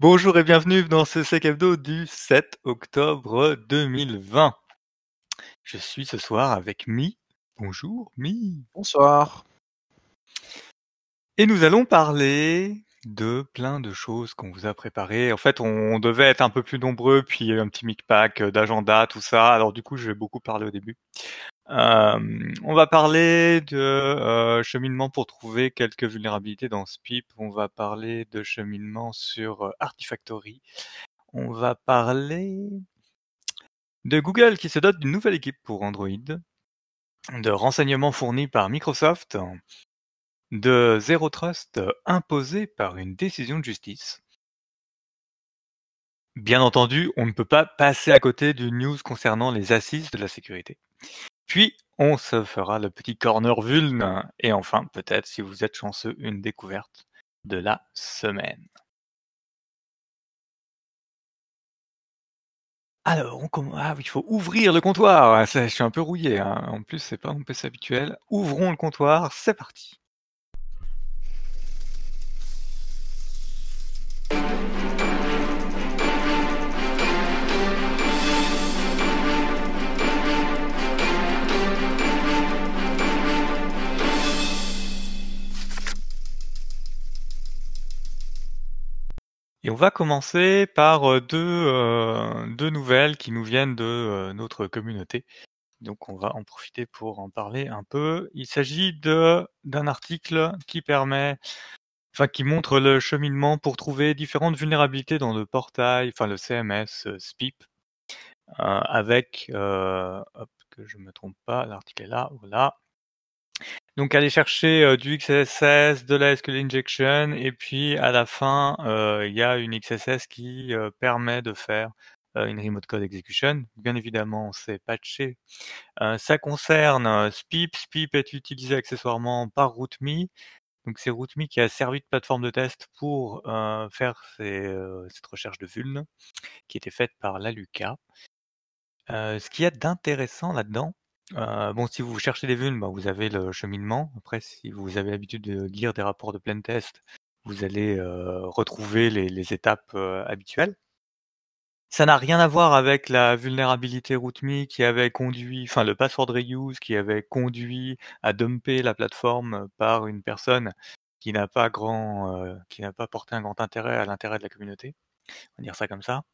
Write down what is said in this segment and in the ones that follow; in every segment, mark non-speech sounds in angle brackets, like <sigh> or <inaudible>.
Bonjour et bienvenue dans ce sec hebdo du 7 octobre 2020. Je suis ce soir avec Mi. Bonjour Mi. Bonsoir. Et nous allons parler de plein de choses qu'on vous a préparées. En fait, on devait être un peu plus nombreux, puis un petit mic pack d'agenda, tout ça. Alors du coup, je vais beaucoup parler au début. Euh, on va parler de euh, cheminement pour trouver quelques vulnérabilités dans SPIP. On va parler de cheminement sur euh, Artifactory. On va parler de Google qui se dote d'une nouvelle équipe pour Android, de renseignements fournis par Microsoft, de Zero Trust imposé par une décision de justice. Bien entendu, on ne peut pas passer à côté du news concernant les assises de la sécurité. Puis, on se fera le petit corner vuln. Et enfin, peut-être, si vous êtes chanceux, une découverte de la semaine. Alors, on commence. Ah, il faut ouvrir le comptoir. <laughs> Je suis un peu rouillé. Hein. En plus, c'est pas mon PC habituel. Ouvrons le comptoir. C'est parti. Et on va commencer par euh, deux, euh, deux nouvelles qui nous viennent de euh, notre communauté. Donc on va en profiter pour en parler un peu. Il s'agit de d'un article qui permet, enfin qui montre le cheminement pour trouver différentes vulnérabilités dans le portail, enfin le CMS SPIP, avec, hop, que je me trompe pas, l'article est là, voilà. Donc aller chercher du XSS, de la SQL injection, et puis à la fin, il y a une XSS qui permet de faire une remote code execution. Bien évidemment, c'est patché. ça concerne SPIP. SPIP est utilisé accessoirement par RootMe. Donc c'est RootMe qui a servi de plateforme de test pour faire cette recherche de vuln qui était faite par la Luca. ce qu'il y a d'intéressant là-dedans, euh, bon, si vous cherchez des vulnes, bah, vous avez le cheminement. Après, si vous avez l'habitude de lire des rapports de plein test, vous allez euh, retrouver les, étapes euh, habituelles. Ça n'a rien à voir avec la vulnérabilité RootMe qui avait conduit, enfin le password reuse qui avait conduit à dumper la plateforme par une personne qui n'a pas grand, qui n'a pas porté un grand intérêt à l'intérêt de la communauté. On va dire ça comme ça.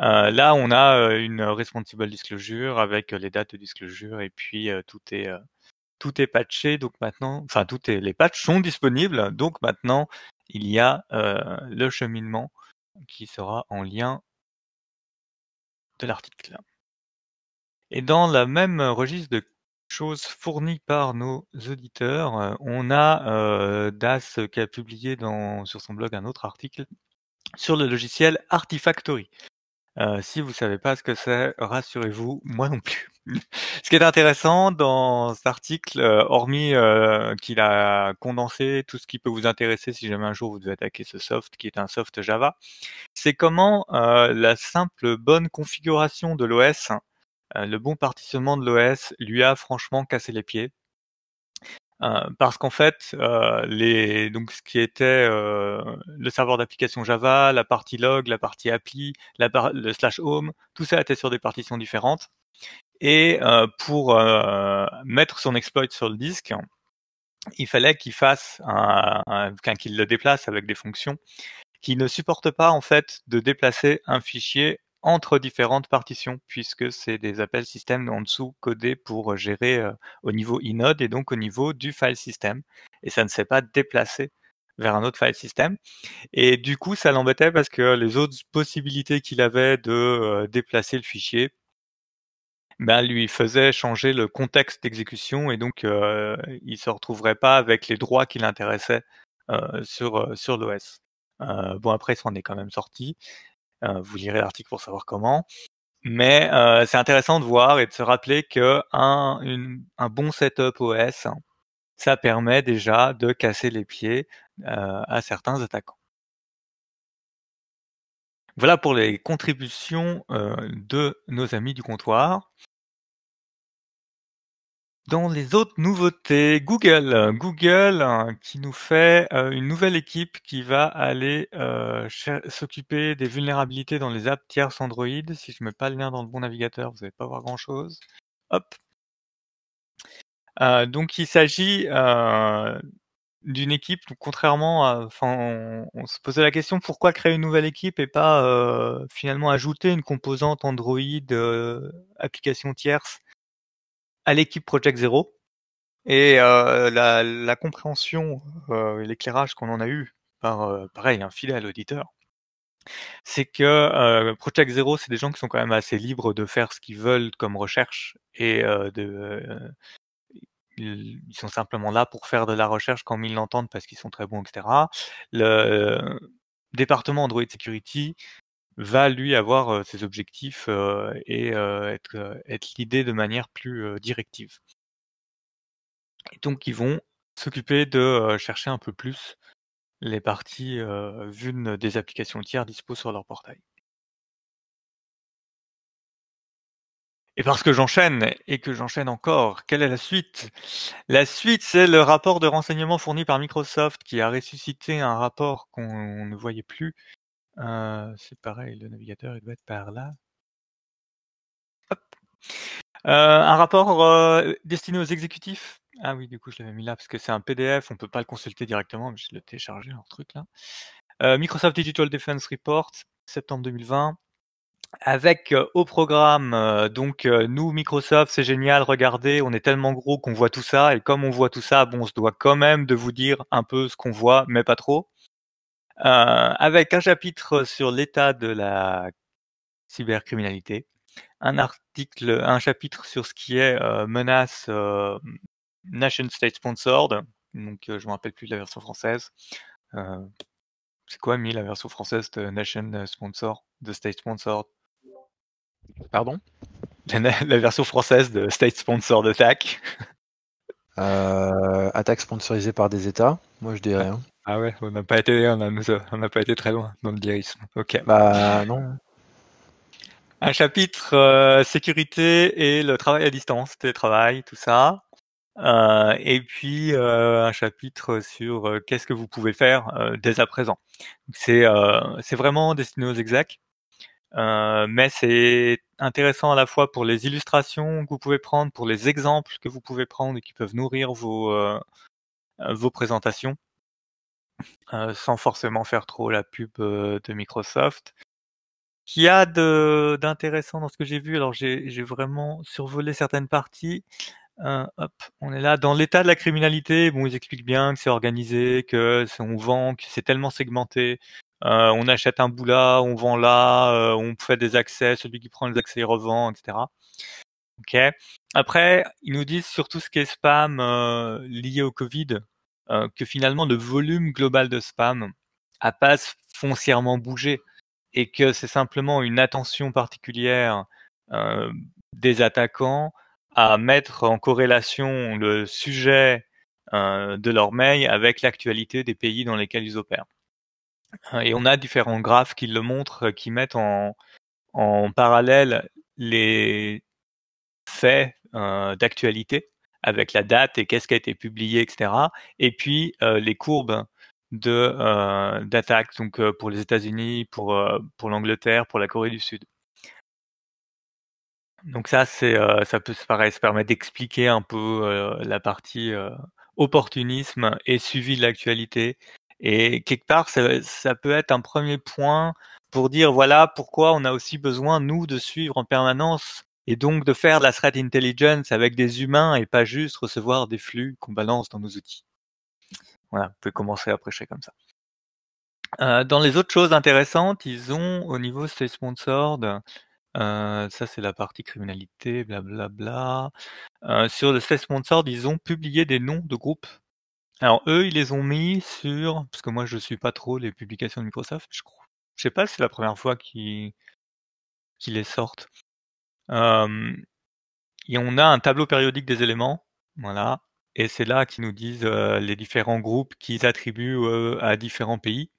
Euh, là, on a euh, une responsible disclosure avec euh, les dates de disclosure et puis tout est tout est patché. Donc maintenant, enfin tout est les patchs sont disponibles. Donc maintenant, il y a le cheminement qui sera en lien de l'article. Et dans la même registre de choses fournies par nos auditeurs, on a Das qui a publié dans, sur son blog un autre article sur le logiciel Artifactory. Euh, si vous savez pas ce que c'est, rassurez-vous, moi non plus. <laughs> ce qui est intéressant dans cet article, euh, hormis euh, qu'il a condensé tout ce qui peut vous intéresser si jamais un jour vous devez attaquer ce soft, qui est un soft Java, c'est comment la simple bonne configuration de l'OS, le bon partitionnement de l'OS, lui a franchement cassé les pieds. Euh, parce qu'en fait, euh, les, donc ce qui était euh, le serveur d'application Java, la partie log, la partie appli, la le slash home, tout ça était sur des partitions différentes. Et pour mettre son exploit sur le disque, il fallait qu'il fasse un, un qu'il le déplace avec des fonctions qui ne supportent pas en fait de déplacer un fichier entre différentes partitions, puisque c'est des appels système en dessous codés pour gérer euh, au niveau inode et donc au niveau du file system. Et ça ne s'est pas déplacé vers un autre file system. Et du coup, ça l'embêtait parce que les autres possibilités qu'il avait de euh, déplacer le fichier, ben, lui faisait changer le contexte d'exécution et donc euh, il se retrouverait pas avec les droits qui l'intéressaient euh, sur, sur l'OS. bon, après, il s'en est quand même sorti. Euh, vous lirez l'article pour savoir comment. Mais euh, c'est intéressant de voir et de se rappeler que un, un bon setup OS, ça permet déjà de casser les pieds euh, à certains attaquants. Voilà pour les contributions de nos amis du comptoir. Dans les autres nouveautés, Google, Google hein, qui nous fait euh, une nouvelle équipe qui va aller euh, s'occuper des vulnérabilités dans les apps tierces Android. Si je mets pas le lien dans le bon navigateur, vous n'allez pas voir grand chose. Hop. Euh, donc il s'agit d'une équipe, contrairement à, enfin, on, se posait la question pourquoi créer une nouvelle équipe et pas finalement ajouter une composante Android application tierce? À l'équipe Project Zero. Et euh, la, la, compréhension euh, l'éclairage qu'on en a eu par, euh, pareil, un fidèle auditeur, c'est que euh, Project Zero, c'est des gens qui sont quand même assez libres de faire ce qu'ils veulent comme recherche et de ils sont simplement là pour faire de la recherche comme ils l'entendent parce qu'ils sont très bons, etc. Le département Android Security va lui avoir ses objectifs et être, être guidé de manière plus directive. Donc ils vont s'occuper de chercher un peu plus les parties vulnes des applications tiers dispo sur leur portail. Et parce que j'enchaîne, et que j'enchaîne encore, quelle est la suite? La suite, c'est le rapport de renseignement fourni par Microsoft qui a ressuscité un rapport qu'on ne voyait plus euh, c'est pareil, le navigateur, il doit être par là. Hop. Euh, un rapport euh, destiné aux exécutifs? Ah oui, du coup, je l'avais mis là parce que c'est un PDF, on peut pas le consulter directement, mais je l'ai téléchargé, leur truc là. Microsoft Digital Defense Report, septembre 2020 avec au programme donc nous Microsoft c'est génial regardez on est tellement gros qu'on voit tout ça et comme on voit tout ça bon on se doit quand même de vous dire un peu ce qu'on voit mais pas trop euh, avec un chapitre sur l'état de la cybercriminalité, un article, un chapitre sur ce qui est euh, menace euh, nation state sponsored. Donc je me rappelle plus de la version française. c'est quoi, Mi, la version française de nation sponsor, de state sponsored? Pardon? La, version française de state sponsored attack? attaque sponsorisée par des États, moi je dirais. Hein. Ah ouais, on n'a pas été, on n'a pas été très loin dans le lyrisme. Ok. Bah non. Un chapitre euh, sécurité et le travail à distance, télétravail, tout ça. Euh, et puis euh, un chapitre sur qu'est-ce que vous pouvez faire dès à présent. C'est c'est vraiment destiné aux execs, mais c'est intéressant à la fois pour les illustrations que vous pouvez prendre, pour les exemples que vous pouvez prendre et qui peuvent nourrir vos vos présentations. Euh, sans forcément faire trop la pub euh, de Microsoft. Qui a d'intéressant dans ce que j'ai vu. Alors j'ai vraiment survolé certaines parties. Euh, hop, on est là dans l'état de la criminalité. Bon, ils expliquent bien que c'est organisé, que on vend, que c'est tellement segmenté. on achète un bout là, on vend là, on fait des accès, celui qui prend les accès il revend, etc. Ok. Après, ils nous disent surtout ce qui est spam lié au Covid. Euh, que finalement le volume global de spam a pas foncièrement bougé et que c'est simplement une attention particulière euh, des attaquants à mettre en corrélation le sujet euh, de leur mail avec l'actualité des pays dans lesquels ils opèrent. Et on a différents graphes qui le montrent, qui mettent en, en parallèle les faits d'actualité avec la date et qu'est-ce qui a été publié, etc. Et puis euh, les courbes de euh, d'attaque, donc euh, pour les États-Unis, pour pour l'Angleterre, pour la Corée du Sud. Donc ça, c'est ça peut pareil, ça permet d'expliquer un peu la partie opportunisme et suivi de l'actualité. Et quelque part, ça, ça peut être un premier point pour dire voilà pourquoi on a aussi besoin nous de suivre en permanence et donc de faire de la threat intelligence avec des humains et pas juste recevoir des flux qu'on balance dans nos outils. Voilà, vous pouvez commencer à prêcher comme ça. Euh, dans les autres choses intéressantes, ils ont au niveau Stay Sponsored, euh, ça c'est la partie criminalité, blablabla. Bla, bla. Euh, sur le Stay Sponsored, ils ont publié des noms de groupes. Alors eux, ils les ont mis sur, parce que moi je suis pas trop les publications de Microsoft, je crois. Je sais pas si c'est la première fois qu'ils les sortent et on a un tableau périodique des éléments, voilà, et c'est là qu'ils nous disent les différents groupes qu'ils attribuent à différents pays.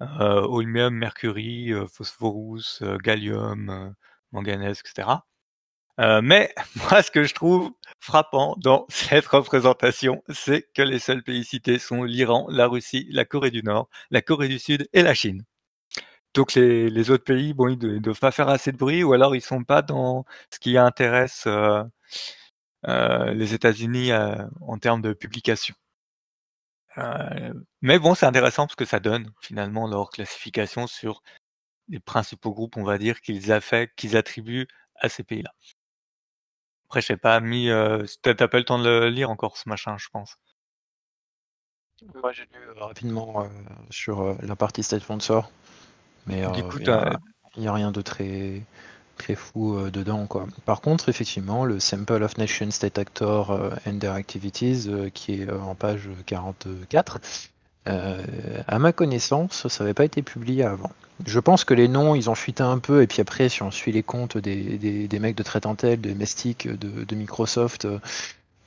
Euh, holmium, mercury, phosphorus, gallium, manganèse, etc. Euh, mais <laughs> moi, ce que je trouve frappant dans <laughs> cette représentation, c'est que les seuls pays cités sont l'Iran, la Russie, la Corée du Nord, la Corée du Sud et la Chine. Donc les, les autres pays, ils ne doivent pas faire assez de bruit, ou alors ils sont pas dans ce qui intéresse euh, euh, les États-Unis euh, en termes de publication. Mais bon, c'est intéressant parce que ça donne finalement leur classification sur les principaux groupes, on va dire, qu'ils affectent, qu'ils attribuent à ces pays-là. Après, je sais pas, mis, t'as pas le temps de le lire encore ce machin, je pense. Moi, j'ai lu rapidement sur la partie state sponsor, mais euh, il n'y a, rien de très, très fou euh, dedans, quoi. Par contre, effectivement, le Sample of Nation State Actor euh, and Their Activities, qui est en page 44, euh, à ma connaissance, ça n'avait pas été publié avant. Je pense que les noms, ils ont fuité un peu, et puis après, si on suit les comptes des, des, des mecs de Traitentel, de Mestic, de, de Microsoft,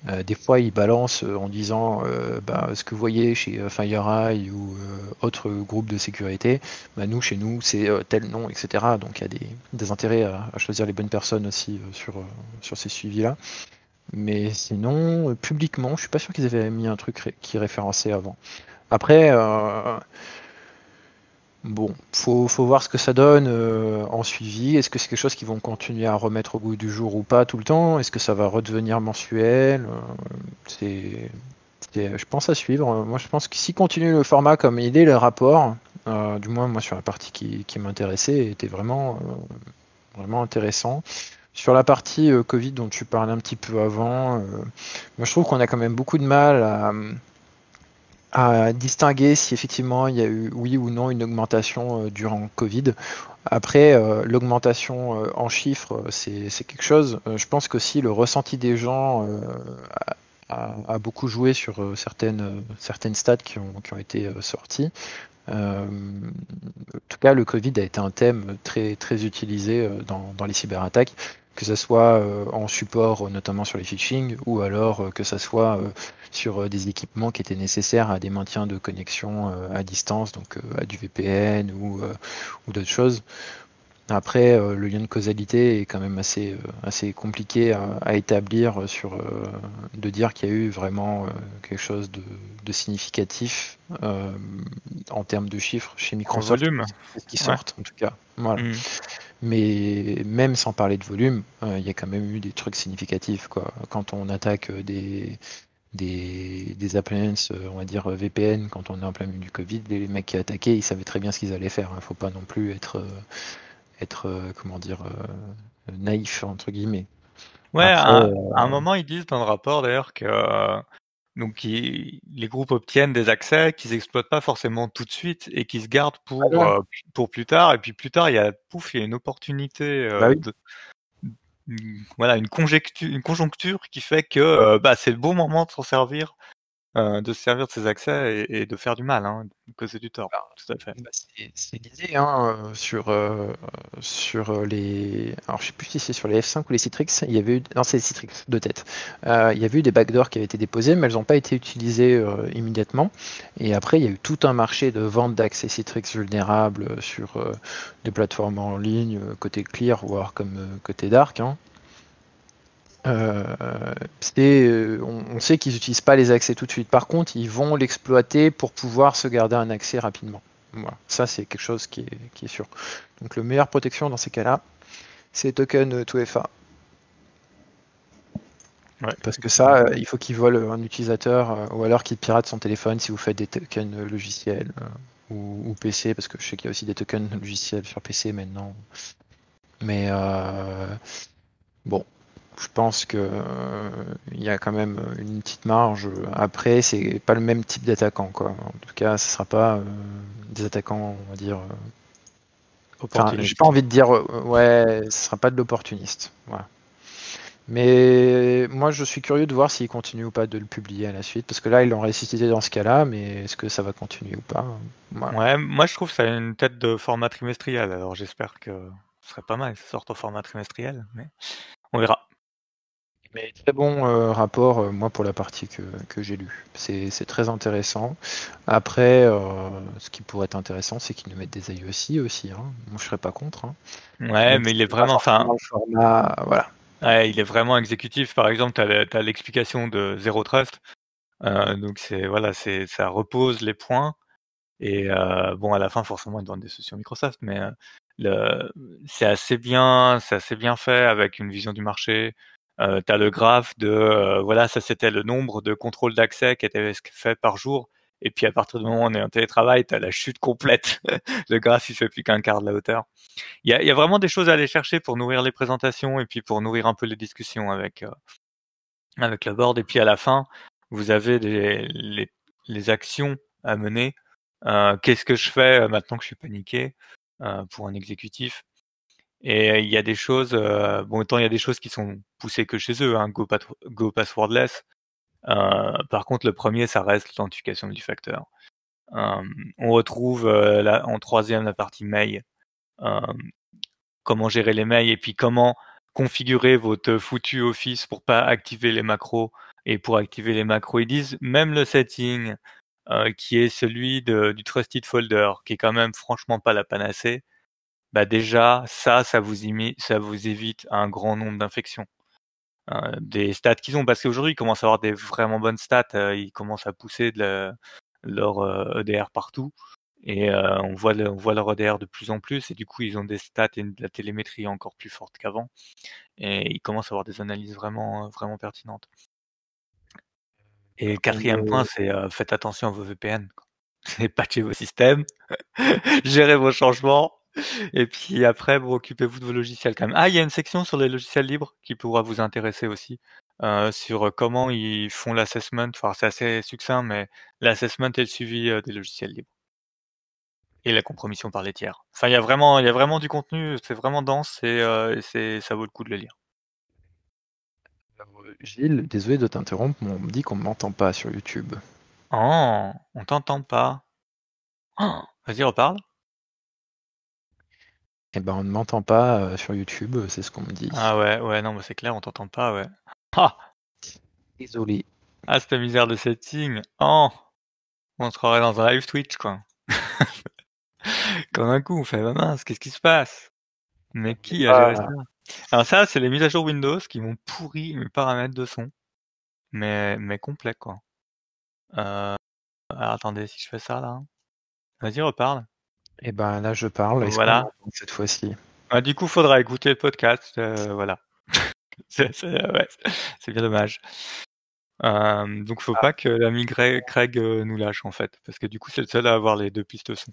euh, des fois, ils balancent euh, en disant euh, bah, ce que vous voyez chez euh, FireEye ou euh, autre groupe de sécurité, bah, nous, chez nous, c'est euh, tel nom, etc. Donc il y a des, des intérêts à, à choisir les bonnes personnes aussi sur, sur ces suivis-là. Mais sinon, publiquement, je suis pas sûr qu'ils avaient mis un truc qui référençait avant. Après, bon, faut, faut voir ce que ça donne euh, en suivi. Est-ce que c'est quelque chose qu'ils vont continuer à remettre au goût du jour ou pas tout le temps? Est-ce que ça va redevenir mensuel? Euh, c'est, je pense à suivre. Moi, je pense que s'ils continuent le format comme il est, le rapport, euh, du moins moi sur la partie qui, qui m'intéressait, était vraiment, vraiment intéressant. Sur la partie Covid dont tu parlais un petit peu avant, moi je trouve qu'on a quand même beaucoup de mal à, à distinguer si effectivement il y a eu oui ou non une augmentation euh, durant Covid. Après, euh, l'augmentation euh, en chiffres, c'est quelque chose. Je pense qu'aussi le ressenti des gens a, a beaucoup joué sur certaines, certaines stats qui ont, qui ont été sorties. En tout cas, le Covid a été un thème très, très utilisé dans, dans les cyberattaques, que ce soit euh, en support, euh, notamment sur les phishing, ou alors euh, que ce soit sur des équipements qui étaient nécessaires à des maintiens de connexion à distance, donc à du VPN ou, ou d'autres choses. Après, le lien de causalité est quand même assez, assez compliqué à, à établir sur de dire qu'il y a eu vraiment quelque chose de, de significatif euh, en termes de chiffres chez En Microsoft, volume. qui Ouais. sortent en tout cas. Voilà. Mm. Mais même sans parler de volume, euh, il y a quand même eu des trucs significatifs, quoi. Quand on attaque euh, des, des, des appliances, euh, on va dire VPN, quand on est en plein milieu du Covid, les mecs qui attaquaient, ils savaient très bien ce qu'ils allaient faire. Il faut pas non plus être, être comment dire, naïf, entre guillemets. Ouais, Après, à, euh, à un moment, ils disent dans le rapport d'ailleurs que donc ils- les groupes obtiennent des accès qu'ils exploitent pas forcément tout de suite et qu'ils se gardent pour Ah euh, pour plus tard. Et puis plus tard, il y a pouf, il y a une opportunité, euh, Bah oui. de, une- voilà, une conjecture, une conjoncture qui fait que euh, bah c'est le bon moment de s'en servir, euh, de se servir de ces accès et, et de faire du mal, hein, de causer du tort. Tout à fait. Bah, c'est l'idée hein, euh, sur, euh, sur les. Alors, je sais plus si c'est sur les F5 ou les Citrix. Il y avait eu. Non, c'est les Citrix de tête. Euh, il y avait eu des backdoors qui avaient été déposées, mais elles n'ont pas été utilisées immédiatement. Et après, il y a eu tout un marché de vente d'accès Citrix vulnérables sur des plateformes en ligne, côté Clear, voire comme côté Dark. hein. Euh, euh, on, on sait qu'ils n'utilisent pas les accès tout de suite. Par contre, ils vont l'exploiter pour pouvoir se garder un accès rapidement. Voilà. Ça, c'est quelque chose qui est, qui est sûr. Donc, le meilleure protection dans ces cas-là, c'est euh, 2FA. Ouais. Parce que ça, euh, il faut qu'il vole un utilisateur euh, ou alors qu'il pirate son téléphone si vous faites des tokens euh, logiciels euh, ou, ou PC, parce que je sais qu'il y a aussi des tokens logiciels sur PC maintenant. Mais euh, bon, je pense que euh, il y a quand même une petite marge. Après, c'est pas le même type d'attaquant, quoi. En tout cas, ce sera pas euh, des attaquants, on va dire. euh, Enfin, j'ai pas envie de dire ouais, ce sera pas de l'opportuniste. Voilà. Mais moi, je suis curieux de voir s'il continue ou pas de le publier à la suite, parce que là, ils l'ont ressuscité dans ce cas-là, mais est-ce que ça va continuer ou pas Voilà. Ouais, moi je trouve que ça a une tête de format trimestriel, alors j'espère que ce serait pas mal ça sorte au format trimestriel, mais on verra. Mais très bon euh, rapport, euh, moi, pour la partie que, que j'ai lue. C'est très intéressant. Après, euh, ce qui pourrait être intéressant, c'est qu'ils nous mettent des IOC aussi. Hein. Moi, je serais pas contre. Hein. Ouais, Donc, mais il est vraiment, enfin, format, voilà. Ouais, il est vraiment exécutif. Par exemple, tu as l'explication de Zero Trust. Donc c'est voilà, c'est ça repose les points. Et bon, à la fin, forcément, ils vendent des solutions Microsoft, mais c'est assez bien, c'est assez bien fait avec une vision du marché. Euh, tu as le graphe de euh, voilà, ça c'était le nombre de contrôles d'accès qui étaient fait par jour. Et puis à partir du moment où on est en télétravail, tu as la chute complète. <laughs> le graphe, il fait plus qu'un quart de la hauteur. Il y a, vraiment des choses à aller chercher pour nourrir les présentations et puis pour nourrir un peu les discussions avec euh, avec le board. Et puis à la fin, vous avez les, actions à mener. Euh, Qu'est-ce que je fais maintenant que je suis paniqué pour un exécutif? Et il y a des choses, euh, bon, autant il y a des choses qui sont poussées que chez eux, hein, go, passwordless. Euh, par contre, le premier, ça reste l'authentification du facteur. Euh, on retrouve euh, en troisième la partie mail. comment gérer les mails et puis comment configurer votre foutu Office pour pas activer les macros. Et pour activer les macros, ils disent même le setting euh, qui est celui de, du Trusted Folder, qui est quand même franchement pas la panacée. Bah déjà, ça, ça vous, ça vous évite un grand nombre d'infections. Euh, des stats qu'ils ont, parce qu'aujourd'hui, ils commencent à avoir des vraiment bonnes stats, euh, ils commencent à pousser de la, leur EDR e partout, et on, voit le, on voit leur EDR de plus en plus, et du coup, ils ont des stats et de la télémétrie encore plus forte qu'avant, et ils commencent à avoir des analyses vraiment, vraiment pertinentes. Et le quatrième point, c'est euh, faites attention à vos VPN. <laughs> Patchez vos systèmes, <laughs> gérez vos changements, et puis après, vous occupez-vous de vos logiciels quand même. Ah, il y a une section sur les logiciels libres qui pourra vous intéresser aussi, euh, sur comment ils font l'assessment. Enfin, c'est assez succinct, mais l'assessment et le suivi euh, des logiciels libres. Et la compromission par les tiers. Enfin, il y a vraiment, il y a vraiment du contenu, c'est vraiment dense et, euh, et ça vaut le coup de le lire. Gilles, désolé de t'interrompre, mais on me dit qu'on ne m'entend pas sur YouTube. Oh, on t'entend pas. Oh, Vas-y, reparle. Eh ben, on ne m'entend pas euh, sur YouTube, c'est ce qu'on me dit. Ah ouais, ouais, non, mais c'est clair, on t'entend pas, ouais. Ah Désolé. Ah, cette misère de setting. Oh On se croirait dans un live Twitch, quoi. <laughs> Comme un coup, on fait, bah mince, qu'est-ce qui se passe? Mais qui a géré ça? Alors ça, c'est les mises à jour Windows qui m'ont pourri mes paramètres de son. Mais, mais complet, quoi. Euh... Alors attendez, si je fais ça, là. Vas-y, reparle. Eh ben là, je parle. Voilà. Cette fois-ci. Ah, du coup, faudra écouter le podcast. Euh, voilà. <laughs> c'est ouais, bien dommage. Euh, donc, faut ah. pas que l'ami Craig euh, nous lâche, en fait. Parce que du coup, c'est le seul à avoir les deux pistes son.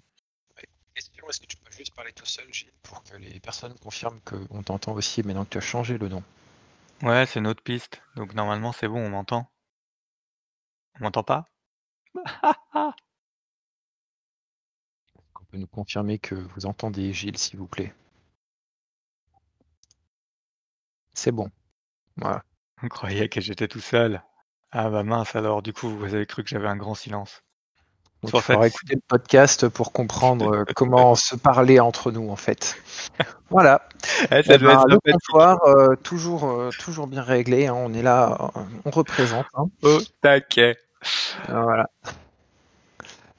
Question, est-ce que tu peux juste parler tout seul, Gilles, pour que les personnes confirment qu'on t'entend aussi maintenant que tu as changé le nom? Ouais, c'est une autre piste. Donc normalement, c'est bon, on m'entend. On m'entend pas? <laughs> peut nous confirmer que vous entendez Gilles, s'il vous plaît? C'est bon. Voilà. Vous croyez que j'étais tout seul Ah bah mince alors, du coup, vous avez cru que j'avais un grand silence. Il faudra écouter le podcast pour comprendre euh, <laughs> comment se parler entre nous, en fait. Voilà. <laughs> Eh, ça doit ben, le comptoir, euh, toujours, euh, toujours bien réglé. Hein. On est là, on représente. Hein. Oh, taquet. Voilà.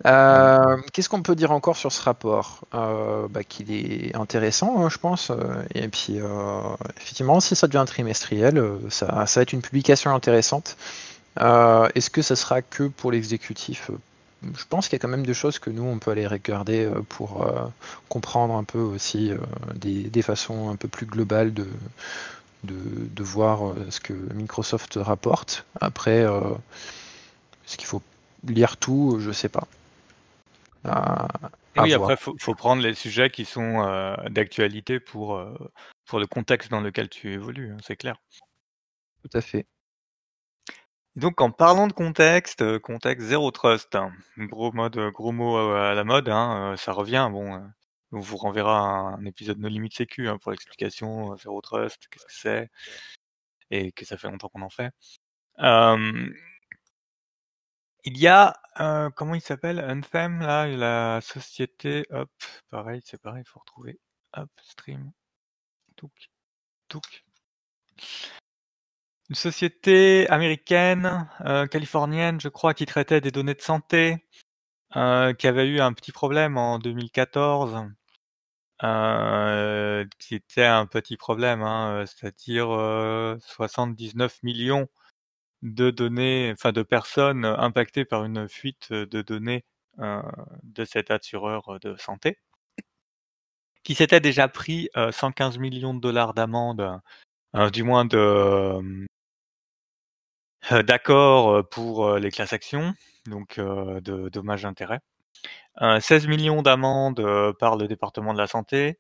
Qu'est-ce qu'on peut dire encore sur ce rapport bah, Qu'il est intéressant, hein, je pense. Et puis, effectivement, si ça devient trimestriel, ça, va être une publication intéressante. Est-ce que ça sera que pour l'exécutif? Je pense qu'il y a quand même des choses que nous, on peut aller regarder euh, pour euh, comprendre un peu aussi euh, des, façons un peu plus globales de, de, voir ce que Microsoft rapporte. Après, est-ce qu'il faut lire tout? Je sais pas. Oui, après, il faut, prendre les sujets qui sont d'actualité pour, pour le contexte dans lequel tu évolues, hein, c'est clair. Tout à fait. Donc en parlant de contexte, euh, contexte zéro trust, hein. gros mode, euh, gros mot euh, à la mode, hein, ça revient. Bon, on vous renverra un, épisode No Limit Sécu hein, pour l'explication zéro trust, qu'est-ce que c'est et que ça fait longtemps qu'on en fait. Il y a comment il s'appelle? Anthem là, la société, hop, pareil, c'est pareil, il faut retrouver, hop, stream, touk, touk. Une société américaine, euh, californienne, je crois, qui traitait des données de santé, euh, qui avait eu un petit problème en 2014 euh, qui était un petit problème, hein, c'est-à-dire 79 millions de données, enfin de personnes impactées par une fuite de données de cet assureur de santé, qui s'était déjà pris 115 millions de dollars d'amende, du moins de d'accord pour les classes actions, donc de dommages intérêts. 16 millions d'amendes par le département de la santé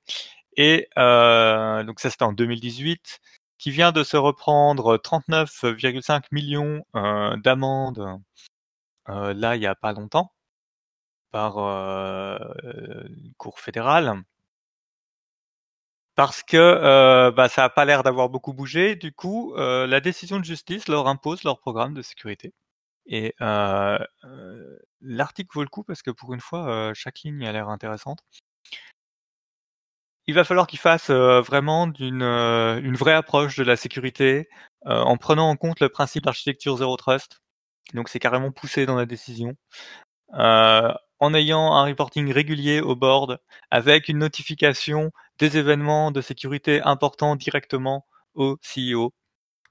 et donc ça c'était en 2018 qui vient de se reprendre 39,5 millions d'amendes là il y a pas longtemps par une cour fédérale parce que bah, ça n'a pas l'air d'avoir beaucoup bougé. Du coup, la décision de justice leur impose leur programme de sécurité. Et euh, euh, l'article vaut le coup parce que pour une fois, euh, chaque ligne a l'air intéressante. Il va falloir qu'ils fassent vraiment d'une une vraie approche de la sécurité en prenant en compte le principe d'architecture zéro trust. Donc c'est carrément poussé dans la décision. en ayant un reporting régulier au board avec une notification des événements de sécurité importants directement au CEO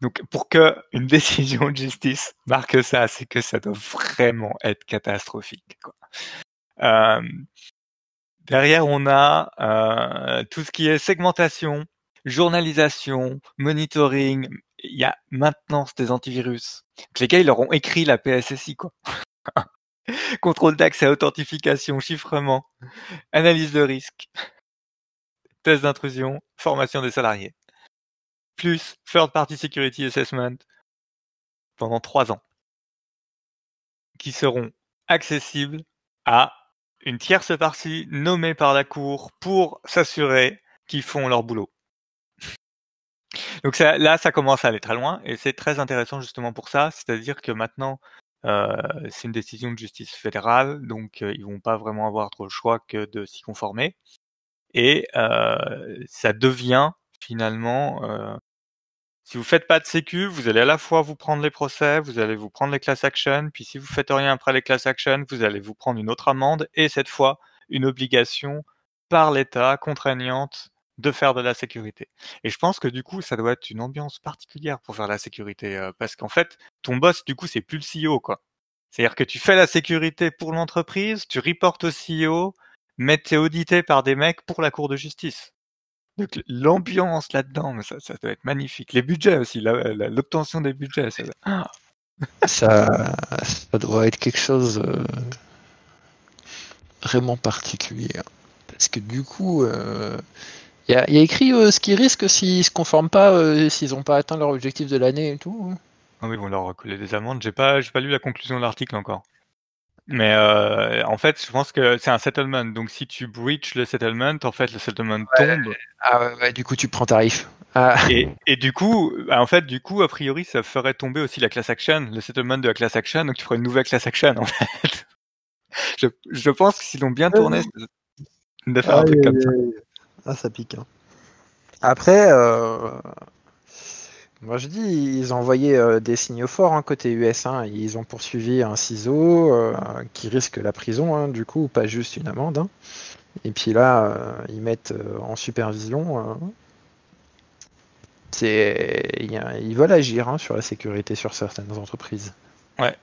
donc, pour que une <laughs> décision de justice marque ça, c'est que ça doit vraiment être catastrophique. Euh, derrière, on a euh, tout ce qui est segmentation, journalisation, monitoring. Il y a maintenance des antivirus. les gars, ils leur ont écrit la PSSI, quoi. <laughs> Contrôle d'accès, authentification, chiffrement, analyse de risque, test d'intrusion, formation des salariés plus Third Party Security Assessment pendant trois ans, qui seront accessibles à une tierce partie nommée par la Cour pour s'assurer qu'ils font leur boulot. Donc là, ça commence à aller très loin et c'est très intéressant justement pour ça, c'est-à-dire que maintenant, euh, c'est une décision de justice fédérale, donc euh, ils vont pas vraiment avoir trop le choix que de s'y conformer. Et euh, ça devient finalement si vous faites pas de sécu, vous allez à la fois vous prendre les procès, vous allez vous prendre les class action, puis si vous faites rien après les class action, vous allez vous prendre une autre amende et cette fois une obligation par l'État contraignante de faire de la sécurité. Et je pense que du coup, ça doit être une ambiance particulière pour faire la sécurité, euh, parce qu'en fait, ton boss, du coup, c'est plus le CEO, quoi. C'est-à-dire que tu fais la sécurité pour l'entreprise, tu reportes au CEO, mais tu es audité par des mecs pour la cour de justice. Donc l'ambiance là-dedans, ça, ça doit être magnifique. Les budgets aussi, l'obtention des budgets, ça, ah. ça, ça, doit être quelque chose euh, vraiment particulier. Hein. Parce que du coup, il euh, y, a, écrit euh, ce qu'ils risquent s'ils se conforment pas, s'ils n'ont pas atteint leur objectif de l'année et tout. Hein. Ah oui, ils vont leur coller des amendes. J'ai pas, j'ai pas lu la conclusion de l'article encore. Mais euh, en fait, je pense que c'est un settlement. Donc, si tu breach le settlement, en fait, le settlement tombe. Ah ouais, ouais, du coup, tu prends tarif. Ah. Et, et, du coup, bah, en fait, du coup, a priori, ça ferait tomber aussi la class action, le settlement de la class action. Donc, tu ferais une nouvelle class action, en fait. <laughs> je, je pense qu'ils ont bien tourné de faire un truc comme ça. Ah, ça pique. Hein. Après, euh, moi je dis, ils ont envoyé euh, des signaux forts hein, côté US. Hein. Ils ont poursuivi un ciseau euh, qui risque la prison, hein, du coup, pas juste une amende. Et puis là, euh, ils mettent en supervision. c'est, ils veulent agir sur la sécurité sur certaines entreprises. Ouais.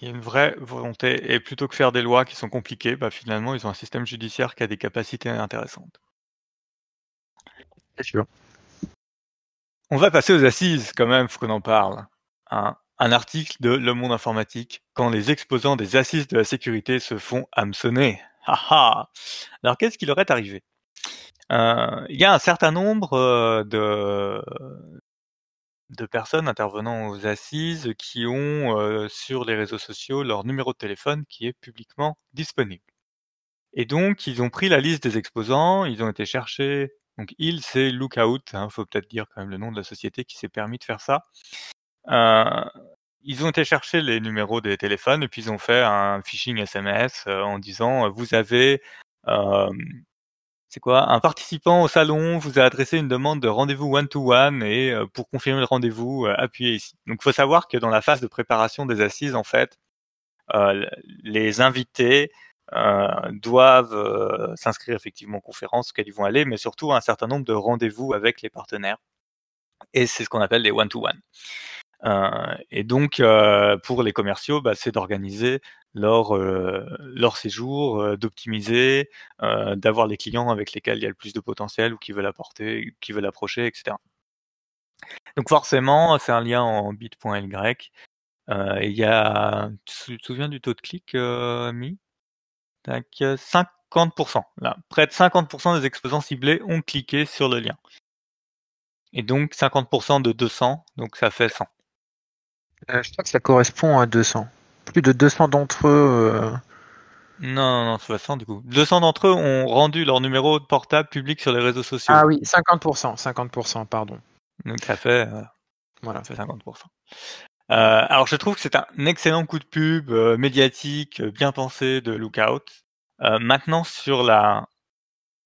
Il y a une vraie volonté. Et plutôt que faire des lois qui sont compliquées, bah, finalement, ils ont un système judiciaire qui a des capacités intéressantes. C'est sûr. On va passer aux assises quand même, faut qu'on en parle. Hein. Un article de Le Monde Informatique, quand les exposants des assises de la sécurité se font hameçonner. Alors qu'est-ce qui leur est arrivé? Euh, Il y a un certain nombre euh, de, de personnes intervenant aux assises qui ont euh, sur les réseaux sociaux leur numéro de téléphone qui est publiquement disponible. Et donc, ils ont pris la liste des exposants, ils ont été chercher donc il, c'est Lookout, hein, faut peut-être dire quand même le nom de la société qui s'est permis de faire ça. Ils ont été chercher les numéros des téléphones et puis ils ont fait un phishing SMS en disant vous avez c'est quoi un participant au salon vous a adressé une demande de rendez-vous one to one et pour confirmer le rendez-vous appuyez ici. Donc il faut savoir que dans la phase de préparation des assises en fait les invités doivent s'inscrire effectivement aux conférences auxquelles ils vont aller, mais surtout un certain nombre de rendez-vous avec les partenaires. Et c'est ce qu'on appelle les one-to-one. et donc, pour les commerciaux, bah, c'est d'organiser leur leur séjour, d'optimiser, d'avoir les clients avec lesquels il y a le plus de potentiel ou qui veulent apporter, qui veulent approcher, etc. Donc forcément, c'est un lien en bit.ly. Euh, il y a, tu te souviens du taux de clic, euh, Mi? 50%. Là, près de 50% des exposants ciblés ont cliqué sur le lien. Et donc 50% de 200, donc ça fait 100. Euh, je crois que ça correspond à 200. Plus de 200 d'entre eux. Euh, non, non, non, c'est 100 du coup. 200 d'entre eux ont rendu leur numéro de portable public sur les réseaux sociaux. Ah oui, 50%, 50%, pardon. Donc ça fait, euh, voilà, ça fait 50%. Euh, alors je trouve que c'est un excellent coup de pub euh, médiatique, bien pensé de Lookout. maintenant sur la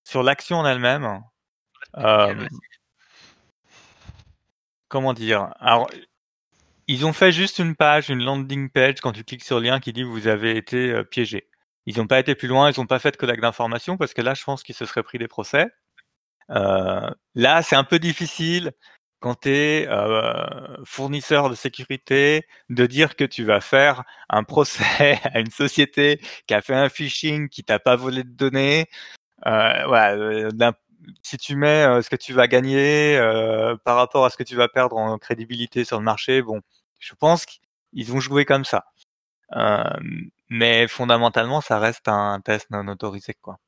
sur l'action en elle-même, comment dire? Alors ils ont fait juste une page, une landing page quand tu cliques sur le lien qui dit vous avez été piégé. Ils n'ont pas été plus loin, ils n'ont pas fait de collecte d'informations parce que là je pense qu'ils se seraient pris des procès. là c'est un peu difficile quand tu es euh, fournisseur de sécurité, de dire que tu vas faire un procès <laughs> à une société qui a fait un phishing, qui t'a pas volé de données. Euh, euh, si tu mets euh, ce que tu vas gagner euh, par rapport à ce que tu vas perdre en crédibilité sur le marché, bon, je pense qu'ils vont jouer comme ça. mais fondamentalement, ça reste un test non autorisé, quoi.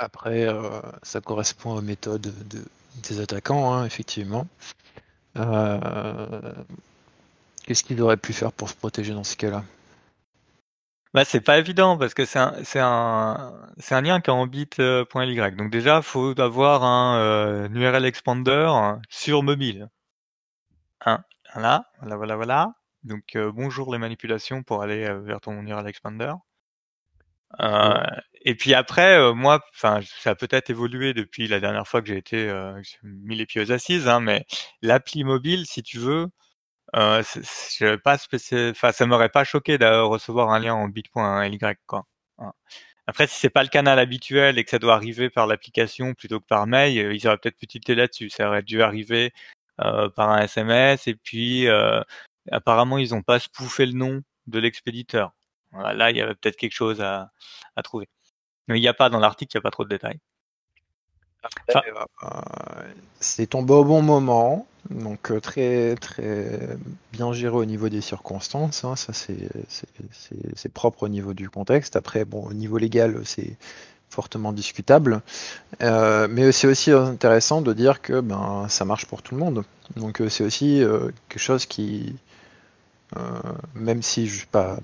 Après, ça correspond aux méthodes de, des attaquants, hein, effectivement. Euh, qu'est-ce qu'il aurait pu faire pour se protéger dans ce cas-là? Bah, c'est pas évident parce que c'est un, un, lien qui est en bit.ly. Donc déjà, faut avoir un euh, URL expander sur mobile. Hein, voilà, voilà, voilà, voilà. Donc euh, bonjour les manipulations pour aller vers ton URL expander. Euh, et puis après, euh, moi, enfin, ça a peut-être évolué depuis la dernière fois que j'ai été euh, mis les pieds aux assises, hein, mais l'appli mobile, si tu veux, euh, je pas enfin, ça m'aurait pas choqué de recevoir un lien en bit.ly, quoi. Hein. Après, si c'est pas le canal habituel et que ça doit arriver par l'application plutôt que par mail, ils auraient peut-être pu tilter là-dessus. Ça aurait dû arriver euh, par un SMS et puis apparemment ils ont pas spoofé le nom de l'expéditeur là, il y avait peut-être quelque chose à, trouver. Mais il n'y a pas dans l'article, il n'y a pas trop de détails. Euh, c'est tombé au bon moment, donc euh, très très bien géré au niveau des circonstances. Hein, ça c'est propre au niveau du contexte. Après, bon, au niveau légal, c'est fortement discutable, euh, mais c'est aussi intéressant de dire que ben ça marche pour tout le monde. Donc c'est aussi quelque chose qui, même si je suis pas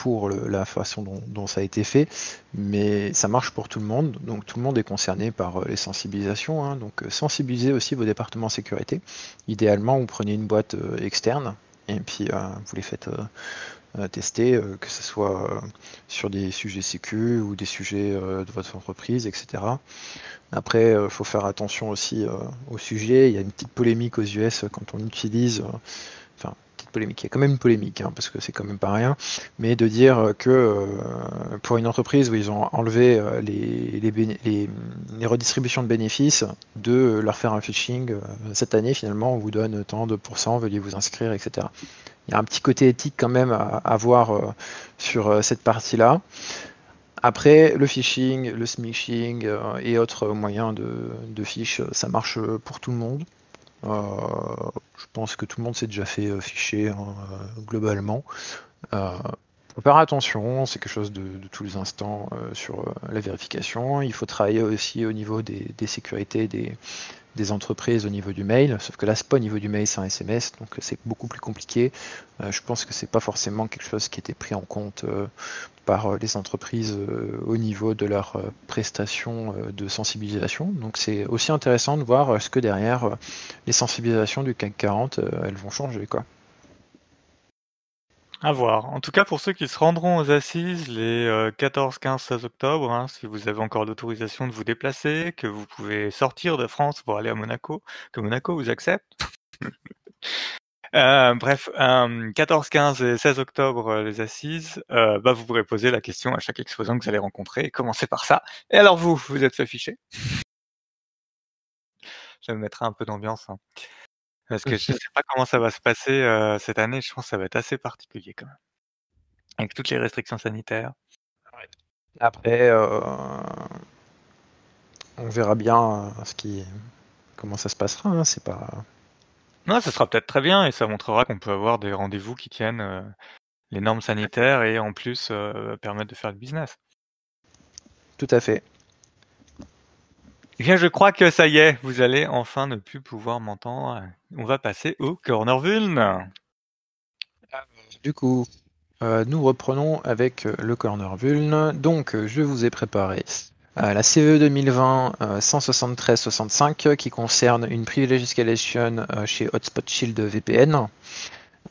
pour la façon dont, ça a été fait, mais ça marche pour tout le monde, donc tout le monde est concerné par euh, les sensibilisations, hein. donc euh, sensibilisez aussi vos départements sécurité. Idéalement, vous prenez une boîte euh, externe et puis vous les faites tester, que ce soit sur des sujets sécu ou des sujets de votre entreprise, etc. Après, il faut faire attention aussi au sujet. Il y a une petite polémique aux US quand on utilise polémique. Il y a quand même une polémique, hein, parce que c'est quand même pas rien, mais de dire que euh, pour une entreprise où ils ont enlevé euh, les, redistributions de bénéfices, de leur faire un phishing, euh, cette année finalement on vous donne tant de pourcents, veuillez vous inscrire, etc. Il y a un petit côté éthique quand même à, avoir sur cette partie-là. Après, le phishing, le smishing et autres moyens de, de fiches, ça marche pour tout le monde. Euh, je pense que tout le monde s'est déjà fait euh, ficher hein, euh, globalement. faut faire attention, c'est quelque chose de, tous les instants sur la vérification. Il faut travailler aussi au niveau des, sécurités des, des entreprises au niveau du mail, sauf que là c'est pas au niveau du mail, c'est un SMS, donc c'est beaucoup plus compliqué. je pense que c'est pas forcément quelque chose qui était pris en compte par euh, les entreprises euh, au niveau de leurs euh, prestations de sensibilisation. Donc c'est aussi intéressant de voir ce que derrière les sensibilisations du CAC 40, elles vont changer. Quoi. À voir. En tout cas, pour ceux qui se rendront aux assises les 14, 15, 16 octobre, hein, si vous avez encore l'autorisation de vous déplacer, que vous pouvez sortir de France pour aller à Monaco, que Monaco vous accepte, <laughs> Euh, bref, 14, 15 et 16 octobre, les assises, bah, vous pourrez poser la question à chaque exposant que vous allez rencontrer. Commencez par ça. Et alors vous, vous êtes fait ficher Ça me mettra un peu d'ambiance. Hein. Parce que je ne sais pas comment ça va se passer cette année. Je pense que ça va être assez particulier quand même. Avec toutes les restrictions sanitaires. Après, on verra bien ce qui, comment ça se passera. Hein. C'est pas. Non, ça sera peut-être très bien et ça montrera qu'on peut avoir des rendez-vous qui tiennent les normes sanitaires et en plus permettre de faire le business. Tout à fait. Eh bien, je crois que ça y est, vous allez enfin ne plus pouvoir m'entendre. On va passer au corner vuln. Du coup, euh, nous reprenons avec le corner vuln. Donc, je vous ai préparé euh, la CVE 2020 173-65 qui concerne une privilege escalation euh, chez Hotspot Shield VPN.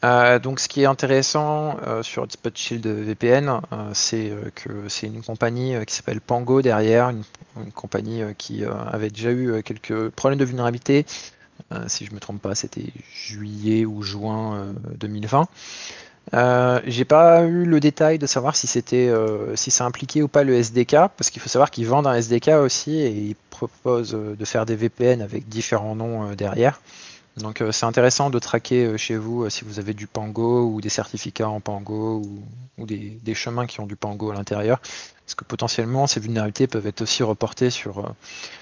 Euh, donc, ce qui est intéressant euh, sur Hotspot Shield VPN, euh, c'est que c'est une compagnie qui s'appelle Pango derrière, une, compagnie qui avait déjà eu quelques problèmes de vulnérabilité. Si je me trompe pas, c'était juillet ou juin 2020. j'ai pas eu le détail de savoir si c'était si ça impliquait ou pas le SDK parce qu'il faut savoir qu'ils vendent un SDK aussi et ils proposent de faire des VPN avec différents noms derrière. Donc euh, c'est intéressant de traquer euh, chez vous euh, si vous avez du Pango ou des certificats en Pango ou, des, chemins qui ont du Pango à l'intérieur. Parce que potentiellement ces vulnérabilités peuvent être aussi reportées sur,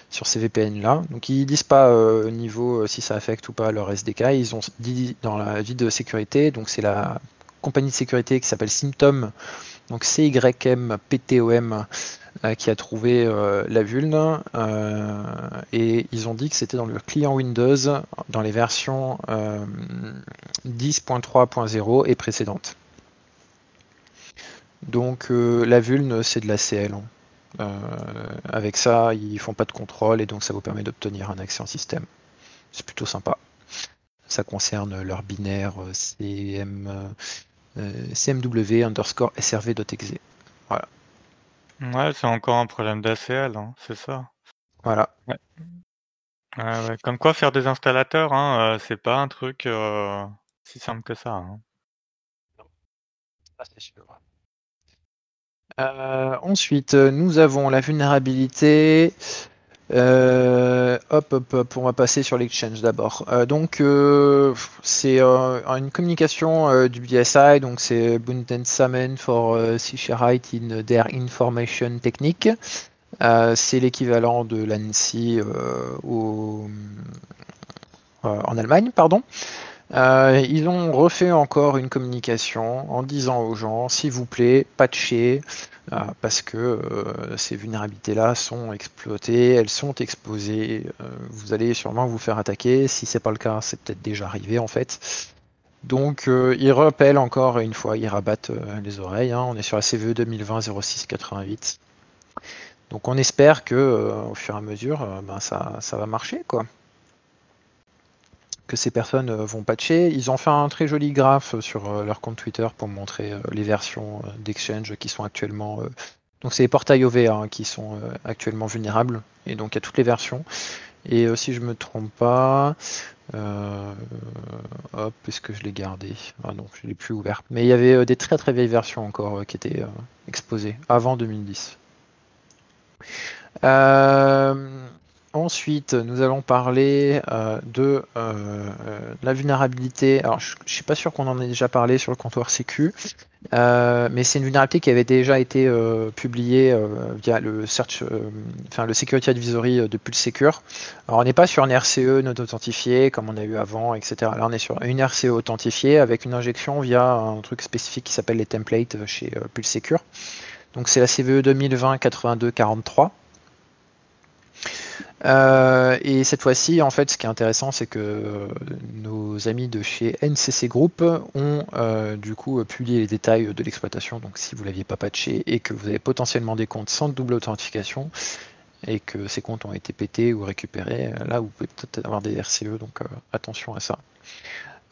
sur ces VPN là. Donc ils disent pas au niveau si ça affecte ou pas leur SDK, ils ont dit dans la vie de sécurité, donc c'est la compagnie de sécurité qui s'appelle Symptom, donc C-Y-M-P-T-O-M, euh, qui a trouvé euh, la vulne euh, et ils ont dit que c'était dans le client Windows dans les versions 10.3.0 et précédentes. Donc la vulne c'est de la CL. Hein. Avec ça ils font pas de contrôle et donc ça vous permet d'obtenir un accès en système. C'est plutôt sympa. Ça concerne leur binaire CM, CMW underscore srv.exe. Voilà. Ouais, c'est encore un problème d'ACL, hein, c'est ça. Voilà. Comme quoi, faire des installateurs, hein, euh, c'est pas un truc euh, si simple que ça. Hein. Euh, ensuite, nous avons la vulnérabilité euh, hop, hop, hop, on va passer sur l'exchange d'abord. Euh, donc, euh, c'est une communication du BSI, donc c'est Bundensamen for Sicherheit in der Information Technique. c'est l'équivalent de l'ANSI en Allemagne, pardon. Ils ont refait encore une communication en disant aux gens, s'il vous plaît, patchez, euh, parce que euh, ces vulnérabilités-là sont exploitées, elles sont exposées. Euh, vous allez sûrement vous faire attaquer. Si c'est pas le cas, c'est peut-être déjà arrivé en fait. Donc ils rappellent encore une fois, ils rabattent les oreilles. Hein. On est sur la CVE 2020 0688. Donc on espère que au fur et à mesure, ben, ça, ça va marcher quoi que ces personnes euh, vont patcher. Ils ont fait un très joli graphe sur euh, leur compte Twitter pour montrer euh, les versions d'Exchange qui sont actuellement. Donc c'est les portails OVA hein, qui sont actuellement vulnérables. Et donc il y a toutes les versions. Et si je me trompe pas, hop, est-ce que je l'ai gardé? Ah non, je l'ai plus ouvert. Mais il y avait des très très vieilles versions encore qui étaient exposées avant 2010. Ensuite, nous allons parler euh, de euh, la vulnérabilité. Alors, je, ne suis pas sûr qu'on en ait déjà parlé sur le comptoir Sécu, euh, mais c'est une vulnérabilité qui avait déjà été publiée via le search, enfin le Security Advisory de Pulse Secure. Alors, on n'est pas sur une RCE non authentifiée comme on a eu avant, etc. Là, on est sur une RCE authentifiée avec une injection via un truc spécifique qui s'appelle les templates chez Pulse Secure. Donc, c'est la CVE 2020 82 43. Euh, et cette fois-ci, en fait, ce qui est intéressant, c'est que euh, nos amis de chez NCC Group ont euh, du coup publié les détails de l'exploitation. Donc, si vous l'aviez pas patché et que vous avez potentiellement des comptes sans double authentification et que ces comptes ont été pétés ou récupérés, là, vous pouvez peut-être avoir des RCE. Donc, attention à ça.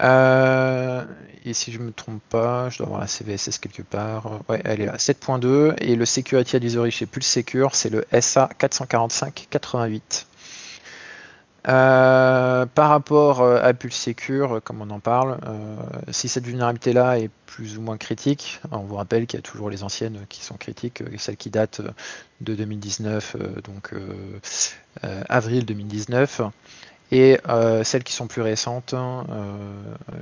Euh, et si je me trompe pas, je dois avoir la CVSS quelque part. Ouais, elle est à 7.2 et le Security Advisory chez Pulse Secure, c'est le SA 445 88. Euh, par rapport euh, à Pulse Secure, comme on en parle, si cette vulnérabilité-là est plus ou moins critique, on vous rappelle qu'il y a toujours les anciennes qui sont critiques, celles qui datent de 2019, donc avril 2019, et celles qui sont plus récentes,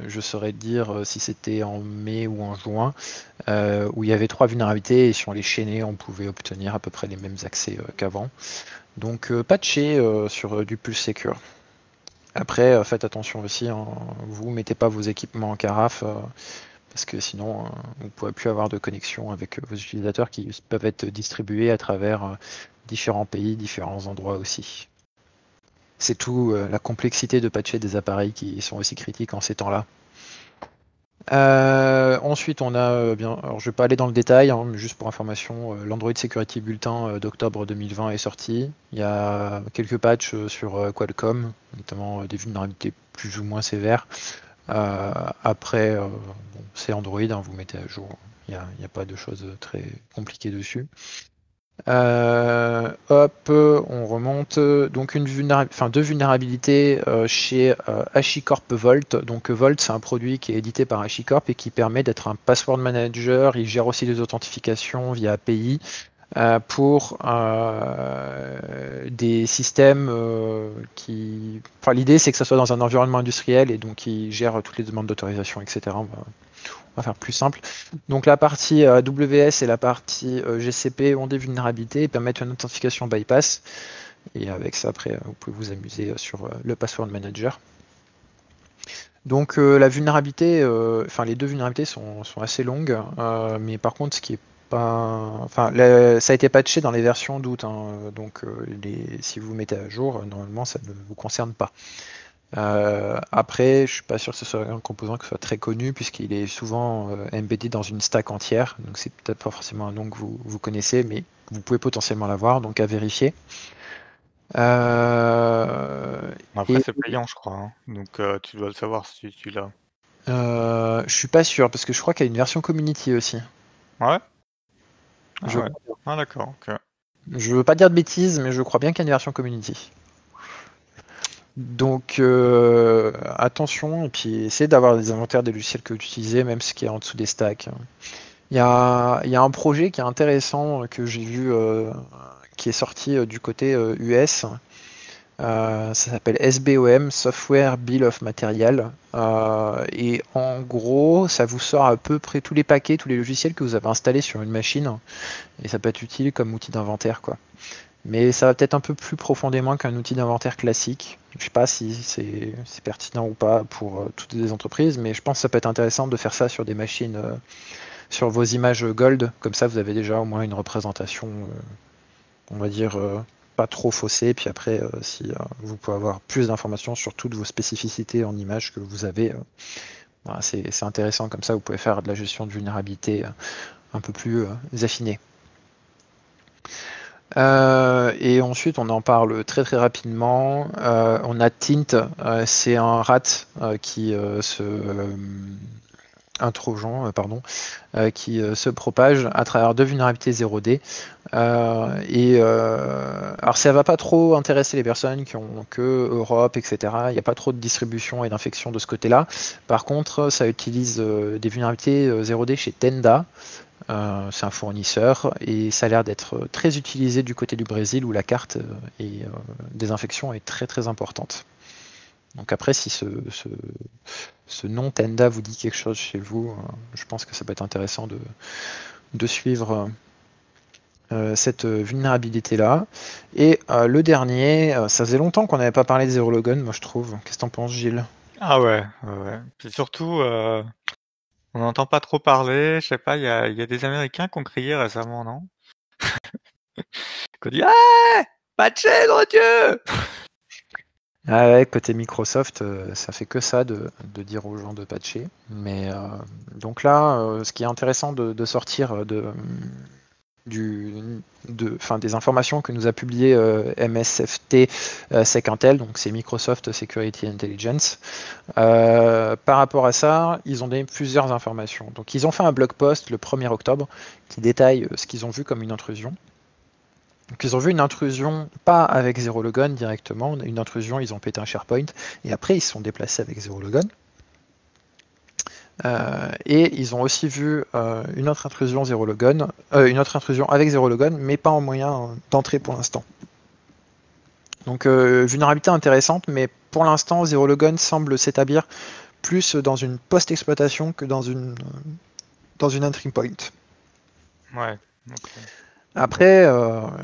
je saurais dire si c'était en mai ou en juin, où il y avait trois vulnérabilités et si on les chaînait, on pouvait obtenir à peu près les mêmes accès qu'avant. Donc euh, patché euh, sur euh, du Pulse Secure. Après, faites attention aussi, hein, vous mettez pas vos équipements en carafe parce que sinon vous ne pourrez plus avoir de connexion avec vos utilisateurs qui peuvent être distribués à travers différents pays, différents endroits aussi. C'est tout la complexité de patcher des appareils qui sont aussi critiques en ces temps-là. Euh, ensuite, on a euh, bien. Alors, je vais pas aller dans le détail, hein, juste pour information, euh, l'Android Security Bulletin d'octobre 2020 est sorti. Il y a quelques patchs sur Qualcomm, notamment des vulnérabilités plus ou moins sévères. après, c'est Android, hein, vous mettez à jour. Il n'y a, pas de choses très compliquées dessus. Euh, hop, on remonte. Donc une enfin, deux vulnérabilités euh, chez euh, HashiCorp Vault. Donc Vault, c'est un produit qui est édité par HashiCorp et qui permet d'être un password manager. Il gère aussi les authentifications via API pour des systèmes qui. Enfin, l'idée, c'est que ça soit dans un environnement industriel et donc il gère toutes les demandes d'autorisation, etc on va faire plus simple. Donc la partie euh, AWS et la partie euh, GCP ont des vulnérabilités et permettent une authentification bypass. Et avec ça, après, vous pouvez vous amuser sur euh, le password manager. Donc la vulnérabilité, enfin les deux vulnérabilités sont, assez longues, mais par contre ce qui est pas, enfin ça a été patché dans les versions d'août, hein. donc si vous mettez à jour, normalement ça ne vous concerne pas. Euh, après, je suis pas sûr que ce soit un composant qui soit très connu puisqu'il est souvent euh, embedded dans une stack entière. Donc c'est peut-être pas forcément un nom que vous, vous connaissez, mais vous pouvez potentiellement l'avoir, donc à vérifier. Euh, après, c'est payant, je crois. Hein. Donc tu dois le savoir si tu l'as. je suis pas sûr parce que je crois qu'il y a une version community aussi. Ouais? Ah, je... ah d'accord. Je veux pas dire de bêtises, mais je crois bien qu'il y a une version community. Donc euh, attention, et puis essayez d'avoir des inventaires des logiciels que vous utilisez, même ce qui est en dessous des stacks. Il y a, un projet qui est intéressant que j'ai vu, euh, qui est sorti euh, du côté US. Ça s'appelle SBOM, Software Bill of Material. et en gros, ça vous sort à peu près tous les paquets, tous les logiciels que vous avez installés sur une machine. Et ça peut être utile comme outil d'inventaire. quoi mais ça va peut-être un peu plus profondément qu'un outil d'inventaire classique. Je ne sais pas si c'est pertinent ou pas pour euh, toutes les entreprises, mais je pense que ça peut être intéressant de faire ça sur des machines, euh, sur vos images Gold, comme ça vous avez déjà au moins une représentation, euh, on va dire, pas trop faussée, puis après, si vous pouvez avoir plus d'informations sur toutes vos spécificités en images que vous avez, c'est intéressant, comme ça vous pouvez faire de la gestion de vulnérabilité un peu plus affinée. Euh, et ensuite, on en parle très très rapidement. Euh, on a Tint, euh, c'est un rat qui se un trojan, pardon, qui se propage à travers deux vulnérabilités 0D. et alors ça va pas trop intéresser les personnes qui ont que Europe, etc. Il n'y a pas trop de distribution et d'infection de ce côté-là. Par contre, ça utilise des vulnérabilités 0D chez Tenda. Euh, c'est un fournisseur et ça a l'air d'être très utilisé du côté du Brésil où la carte et, euh, des infections est très très importante. Donc après, si ce, nom Tenda vous dit quelque chose chez vous, euh, je pense que ça peut être intéressant de, suivre cette vulnérabilité-là. Et le dernier, ça faisait longtemps qu'on n'avait pas parlé de Zero Logon, moi je trouve. Qu'est-ce que t'en penses, Gilles? Ah ouais, ouais. Puis surtout, on n'entend pas trop parler, je sais pas, il y a, des Américains qui ont crié récemment, non? <laughs> Qu'on dit Ah Patché, Dieu Ah ouais, côté Microsoft, euh, ça fait que ça de, dire aux gens de patcher. Mais euh, donc là, euh, ce qui est intéressant de, sortir des informations que nous a publié euh, MSFT Secintel, donc c'est Microsoft Security Intelligence. Par rapport à ça, ils ont donné plusieurs informations. Donc ils ont fait un blog post le 1er octobre qui détaille ce qu'ils ont vu comme une intrusion. Donc ils ont vu une intrusion, pas avec Zero Logon directement, une intrusion, ils ont pété un SharePoint, et après ils se sont déplacés avec Zero Logon. Euh, et ils ont aussi vu euh, une autre intrusion euh, une autre intrusion avec Zero Logon, mais pas en moyen d'entrée pour l'instant. Donc vulnérabilité intéressante, mais pour l'instant Zero Logon semble s'établir plus dans une post-exploitation que dans une dans une entry point. Ouais. Après,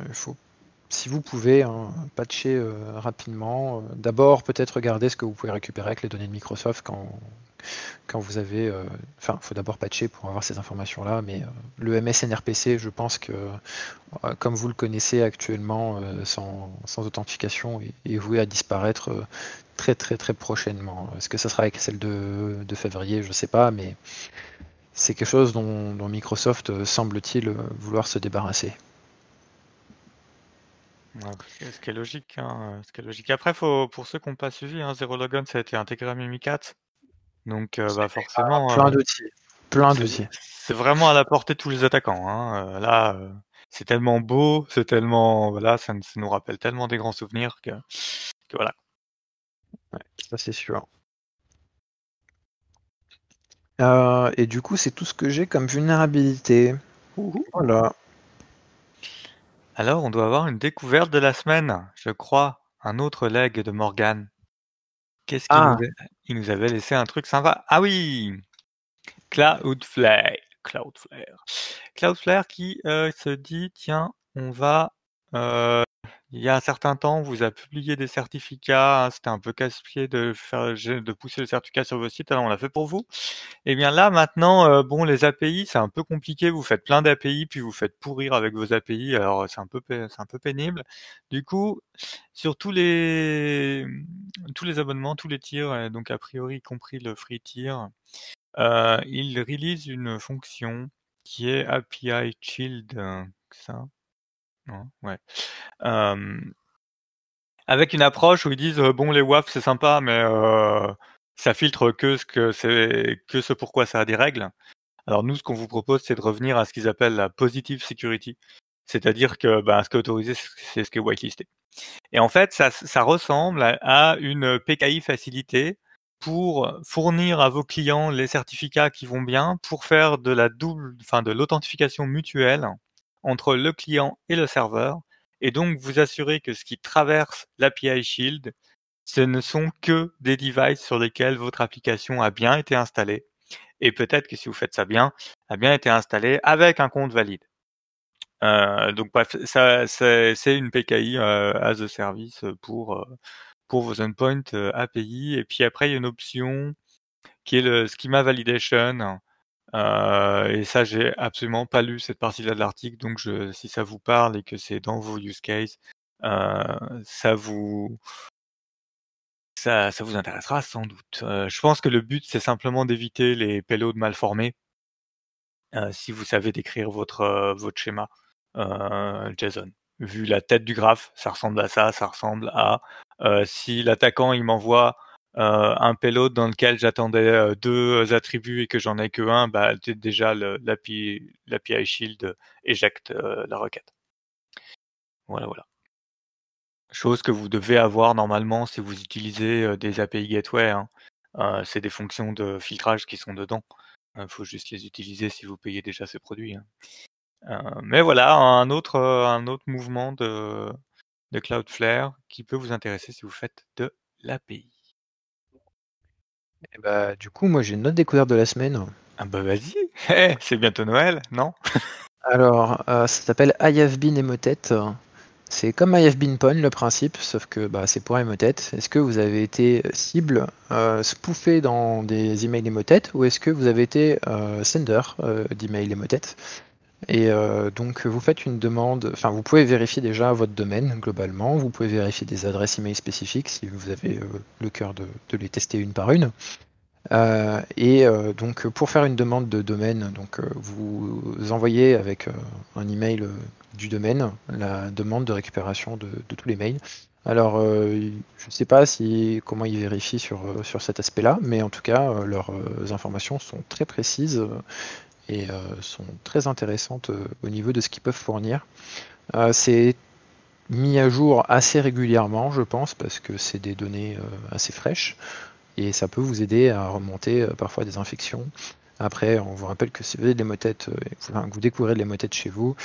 il faut si vous pouvez hein, patcher rapidement, d'abord peut-être regarder ce que vous pouvez récupérer avec les données de Microsoft quand, quand vous avez. Euh, enfin, il faut d'abord patcher pour avoir ces informations-là, mais euh, le MSNRPC, je pense que, euh, comme vous le connaissez actuellement, sans, authentification, est, voué à disparaître très très très prochainement. Est-ce que ça sera avec celle de, février Je ne sais pas, mais c'est quelque chose dont, Microsoft semble-t-il vouloir se débarrasser. ce qui est logique. Hein, ce qui est logique. Après, faut, pour ceux qui n'ont pas suivi, hein, Zero Logon, ça a été intégré à Mimikat. Donc, euh, bah, forcément. plein euh, d'outils. Plein d'outils. C'est vraiment à la portée de tous les attaquants. Hein. Euh, là, c'est tellement beau, c'est tellement. Voilà, ça, nous rappelle tellement des grands souvenirs que, voilà. ça, c'est sûr. Et du coup, c'est tout ce que j'ai comme vulnérabilité. Voilà. Alors, on doit avoir une découverte de la semaine, je crois. Un autre leg de Morgan. Qu'est-ce qu'il ah. nous, il nous avait laissé un truc sympa? Ah oui Cloudflare. Cloudflare. Cloudflare qui euh, se dit tiens, on va. Euh, il y a un certain temps, on vous a publié des certificats. Hein, c'était un peu casse-pied de de pousser le certificat sur vos sites. Alors on l'a fait pour vous. Et eh bien là maintenant, euh, bon, les API, c'est un peu compliqué. Vous faites plein d'API, puis vous faites pourrir avec vos API. Alors c'est un peu, pénible. Du coup, sur tous les, tous les abonnements, tous les tiers, donc a priori y compris le free tier, euh, il release une fonction qui est API ça. Non, ouais. avec une approche où ils disent bon les WAF c'est sympa mais ça filtre que ce que c'est que ce pourquoi ça a des règles. Alors nous ce qu'on vous propose c'est de revenir à ce qu'ils appellent la positive security, c'est-à-dire que ben, ce qui est autorisé c'est ce qui est whitelisté. Et en fait ça, ça ressemble à, une PKI facilitée pour fournir à vos clients les certificats qui vont bien pour faire de la double, enfin de l'authentification mutuelle entre le client et le serveur, et donc vous assurer que ce qui traverse l'API Shield, ce ne sont que des devices sur lesquels votre application a bien été installée. Et peut-être que si vous faites ça bien, a bien été installée avec un compte valide. Euh, donc ça, c'est une PKI euh, as a service pour euh, pour vos endpoints euh, API. Et puis après, il y a une option qui est le schema validation euh, et ça, j'ai absolument pas lu cette partie-là de l'article, donc je, si ça vous parle et que c'est dans vos use cases, euh, ça vous ça, ça vous intéressera sans doute. Euh, je pense que le but, c'est simplement d'éviter les payloads mal formés. Euh, si vous savez décrire votre euh, votre schéma JSON. Vu la tête du graphe, ça ressemble à ça, ça ressemble à si l'attaquant il m'envoie euh, un payload dans lequel j'attendais euh, deux attributs et que j'en ai que un, bah, déjà l'API Shield éjecte euh, la requête. Voilà, voilà. Chose que vous devez avoir normalement si vous utilisez des API Gateway. Hein. c'est des fonctions de filtrage qui sont dedans. Il faut juste les utiliser si vous payez déjà ces produits. Hein. mais voilà, un autre, un autre mouvement de Cloudflare qui peut vous intéresser si vous faites de l'API. Eh bah, du coup, moi j'ai une autre découverte de la semaine. Ah bah vas-y, <laughs> eh, c'est bientôt Noël, non? <laughs> Alors, euh, ça s'appelle I have been Emotet. C'est comme I have been Pwn le principe, sauf que bah, c'est pour Emotet. Est-ce que vous avez été cible, euh, spoofé dans des emails Emotet, ou est-ce que vous avez été euh, sender euh, d'emails Emotet? Et donc vous faites une demande, enfin vous pouvez vérifier déjà votre domaine globalement, vous pouvez vérifier des adresses email spécifiques si vous avez le cœur de, les tester une par une. Euh, et euh, donc pour faire une demande de domaine, donc euh, vous envoyez avec un email du domaine la demande de récupération de, tous les mails. Alors je ne sais pas si comment ils vérifient sur cet aspect-là, mais en tout cas leurs informations sont très précises et sont très intéressantes au niveau de ce qu'ils peuvent fournir. C'est mis à jour assez régulièrement, je pense, parce que c'est des données assez fraîches et ça peut vous aider à remonter parfois des infections. Après, on vous rappelle que si vous avez des motettes, vous découvrez les motettes chez vous,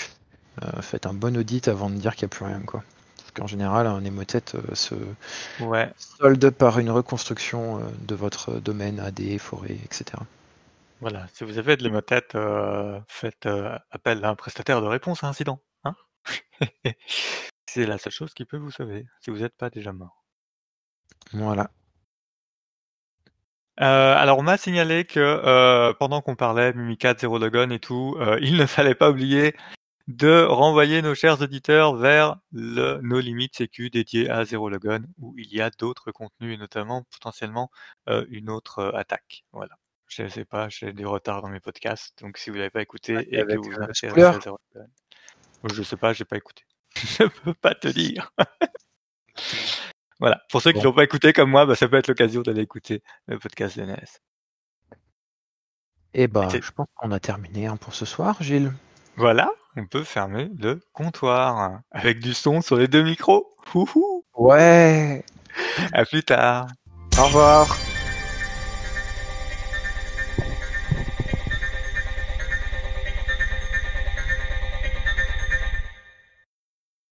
faites un bon audit avant de dire qu'il n'y a plus rien. Quoi. Parce qu'en général, un hémothète se solde par une reconstruction de votre domaine, AD, forêt, etc. Voilà, si vous avez de l'hémothète, euh, faites euh, appel à un prestataire de réponse à incident. Hein <laughs> c'est la seule chose qui peut vous sauver, si vous n'êtes pas déjà mort. Voilà. Euh, alors on m'a signalé que pendant qu'on parlait Mimikatz, Zero Logon et tout, il ne <laughs> fallait pas oublier de renvoyer nos chers auditeurs vers le No Limit Sécu dédié à Zero Logon où il y a d'autres contenus et notamment potentiellement une autre attaque. Voilà. Je sais pas, j'ai du retard dans mes podcasts, donc si vous l'avez pas écouté et que vous euh, intéressez à je sais pas, j'ai pas écouté. <laughs> je peux pas te dire. <laughs> voilà. Pour ceux qui l'ont pas écouté comme moi, bah, ça peut être l'occasion d'aller écouter le podcast de NS. Et bah, je pense qu'on a terminé hein, pour ce soir, Gilles. Voilà, on peut fermer le comptoir hein, avec du son sur les deux micros. Ouais. À plus tard. Au revoir.